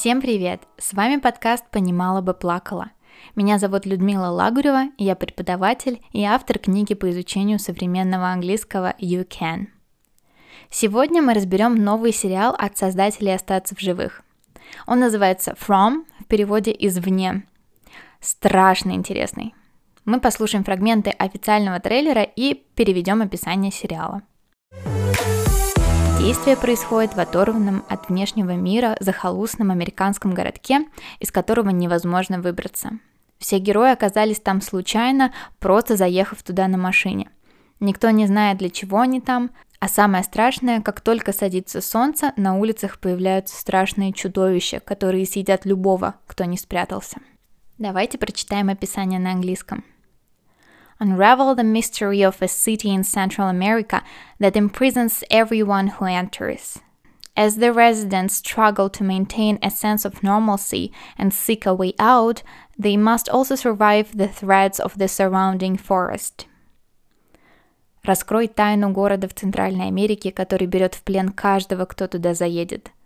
Всем привет! С вами подкаст «Понимала бы плакала». Меня зовут Людмила Лагурева, я преподаватель и автор книги по изучению современного английского «You Can». Сегодня мы разберем новый сериал от создателей «Остаться в живых». Он называется «From», в переводе «извне». Страшно интересный. Мы послушаем фрагменты официального трейлера и переведем описание сериала. Действие происходит в оторванном от внешнего мира захолустном американском городке, из которого невозможно выбраться. Все герои оказались там случайно, просто заехав туда на машине. Никто не знает, для чего они там, а самое страшное, как только садится солнце, на улицах появляются страшные чудовища, которые съедят любого, кто не спрятался. Давайте прочитаем описание на английском unravel the mystery of a city in Central America that imprisons everyone who enters. As the residents struggle to maintain a sense of normalcy and seek a way out, they must also survive the threats of the surrounding forest. Раскрой тайну города в Центральной Америке, который берет в плен каждого, кто туда заедет –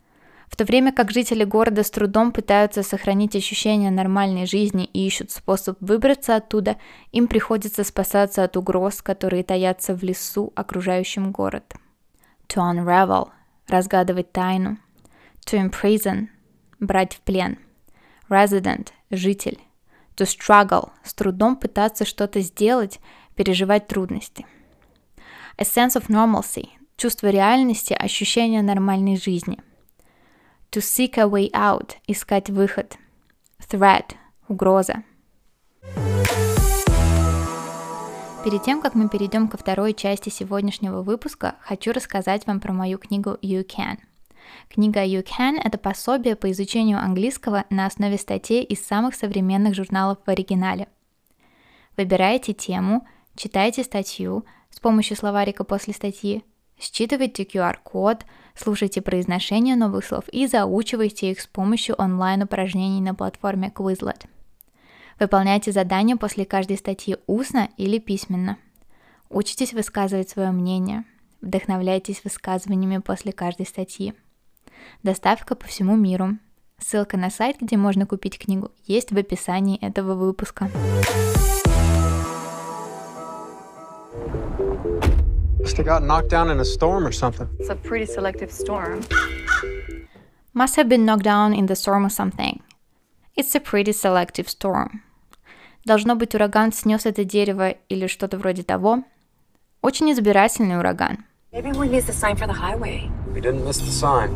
в то время как жители города с трудом пытаются сохранить ощущение нормальной жизни и ищут способ выбраться оттуда, им приходится спасаться от угроз, которые таятся в лесу, окружающем город. To unravel – разгадывать тайну. To imprison – брать в плен. Resident – житель. To struggle – с трудом пытаться что-то сделать, переживать трудности. A sense of normalcy – чувство реальности, ощущение нормальной жизни – To seek a way out – искать выход. Threat – угроза. Перед тем, как мы перейдем ко второй части сегодняшнего выпуска, хочу рассказать вам про мою книгу You Can. Книга You Can – это пособие по изучению английского на основе статей из самых современных журналов в оригинале. Выбираете тему, читайте статью с помощью словарика после статьи, считывайте QR-код – слушайте произношение новых слов и заучивайте их с помощью онлайн-упражнений на платформе Quizlet. Выполняйте задания после каждой статьи устно или письменно. Учитесь высказывать свое мнение. Вдохновляйтесь высказываниями после каждой статьи. Доставка по всему миру. Ссылка на сайт, где можно купить книгу, есть в описании этого выпуска. Must have got knocked down in a storm or something. It's a pretty selective storm. Must have been knocked down in the storm or something. It's a pretty selective storm. Должно быть, ураган снес это дерево или что-то вроде того. Очень избирательный ураган. Maybe we missed the sign for the highway. We didn't miss the sign.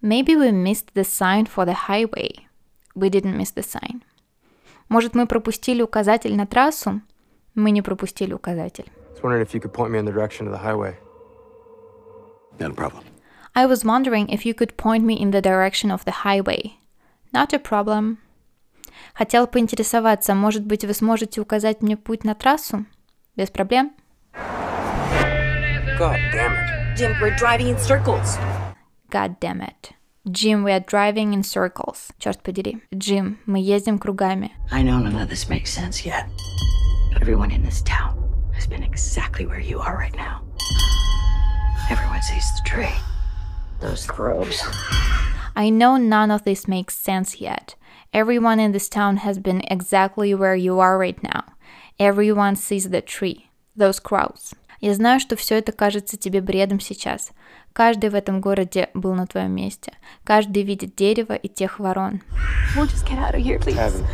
Maybe we missed the sign for the highway. We didn't miss the sign. Может, мы пропустили указатель на трассу? Мы не пропустили указатель was wondering if you could point me in the direction of the highway. Not a problem. I was wondering if you could point me in the direction of the highway. Not a problem. Хотел поинтересоваться, может быть, вы сможете указать мне путь на трассу? Без проблем. God damn it. Jim, we're driving in circles. God damn it. Jim, we are driving in circles. Черт подери. Джим, мы ездим кругами. I know none of this makes sense yet. But everyone in this town has been exactly where you are right now. Everyone sees the tree. Those crows. I know none of this makes sense yet. Everyone in this town has been exactly where you are right now. Everyone sees the tree. Those crows. Я знаю, что все это кажется тебе бредом сейчас. Каждый в этом городе был на твоем месте. Каждый видит дерево и тех ворон. We'll just get out of here, please. Kevin,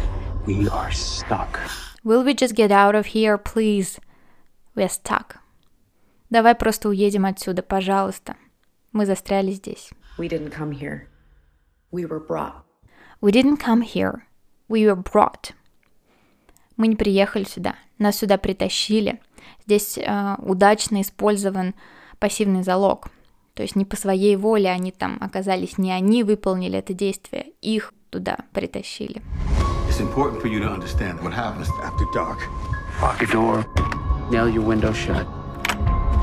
we are stuck. Will we just get out of here, please? We're stuck. Давай просто уедем отсюда, пожалуйста. Мы застряли здесь. We didn't come here. We were brought. We didn't come here. We were brought. Мы не приехали сюда. Нас сюда притащили. Здесь э, удачно использован пассивный залог. То есть не по своей воле они там оказались, не они выполнили это действие, их туда притащили. It's important for you to understand what happens after dark. Lock your door. nail your window shut.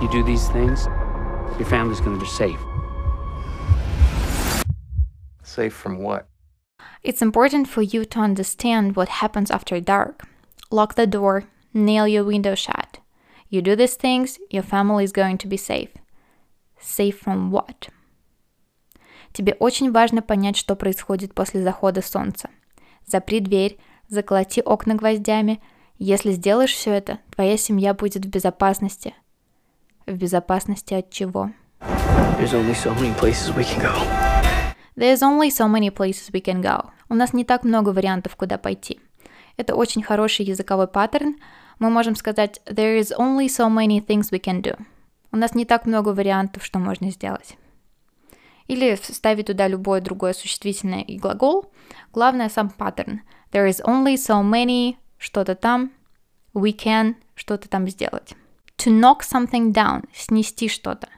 You do these things, your family's gonna be safe. Safe from what? It's important for you to understand what happens after dark. Lock the door, nail your window shut. You do these things, your family is going to be safe. Safe from what? Тебе очень важно понять, что происходит после захода солнца. Запри дверь, заколоти окна гвоздями. Если сделаешь все это, твоя семья будет в безопасности. В безопасности от чего? There's only so many places we can go. There's only so many places we can go. У нас не так много вариантов, куда пойти. Это очень хороший языковой паттерн. Мы можем сказать There is only so many things we can do. У нас не так много вариантов, что можно сделать. Или вставить туда любое другое существительное и глагол. Главное сам паттерн. There is only so many что-то там. We can что-то там сделать. To knock something down – снести что-то.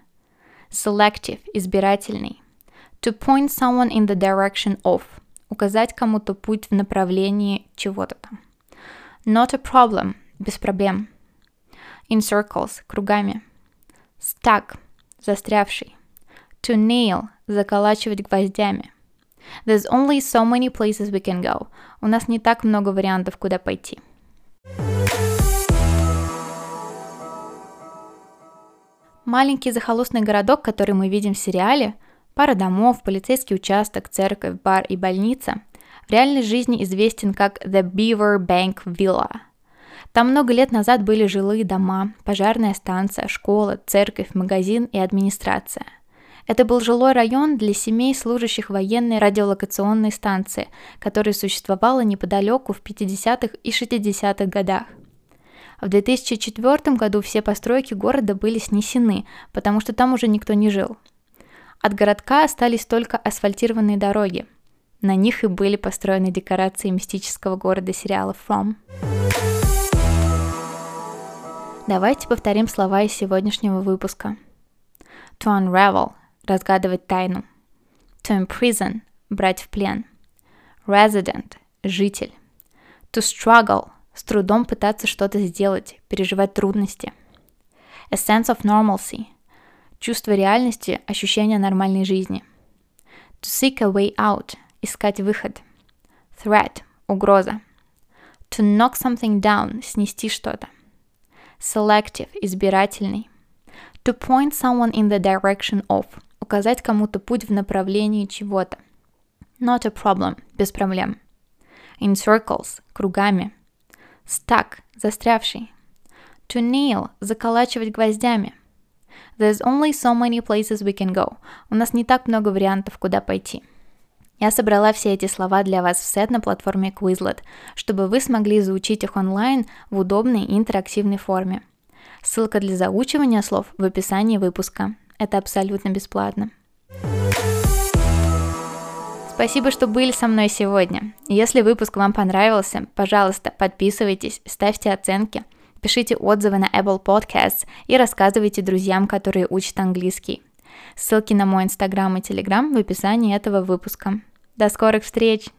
Selective – избирательный. To point someone in the direction of – указать кому-то путь в направлении чего-то там. Not a problem – без проблем. In circles – кругами. Stuck – застрявший. To nail – заколачивать гвоздями. There's only so many places we can go. У нас не так много вариантов, куда пойти. Маленький захолустный городок, который мы видим в сериале, пара домов, полицейский участок, церковь, бар и больница, в реальной жизни известен как The Beaver Bank Villa. Там много лет назад были жилые дома, пожарная станция, школа, церковь, магазин и администрация. Это был жилой район для семей, служащих военной радиолокационной станции, которая существовала неподалеку в 50-х и 60-х годах. В 2004 году все постройки города были снесены, потому что там уже никто не жил. От городка остались только асфальтированные дороги. На них и были построены декорации мистического города сериала From. Давайте повторим слова из сегодняшнего выпуска. To unravel – разгадывать тайну. To imprison – брать в плен. Resident – житель. To struggle – с трудом пытаться что-то сделать, переживать трудности. A sense of normalcy – чувство реальности, ощущение нормальной жизни. To seek a way out – искать выход. Threat – угроза. To knock something down – снести что-то. Selective – избирательный. To point someone in the direction of – указать кому-то путь в направлении чего-то. Not a problem – без проблем. In circles – кругами – Stuck – застрявший. To nail – заколачивать гвоздями. There's only so many places we can go. У нас не так много вариантов, куда пойти. Я собрала все эти слова для вас в сет на платформе Quizlet, чтобы вы смогли заучить их онлайн в удобной и интерактивной форме. Ссылка для заучивания слов в описании выпуска. Это абсолютно бесплатно. Спасибо, что были со мной сегодня. Если выпуск вам понравился, пожалуйста, подписывайтесь, ставьте оценки, пишите отзывы на Apple Podcasts и рассказывайте друзьям, которые учат английский. Ссылки на мой инстаграм и телеграм в описании этого выпуска. До скорых встреч!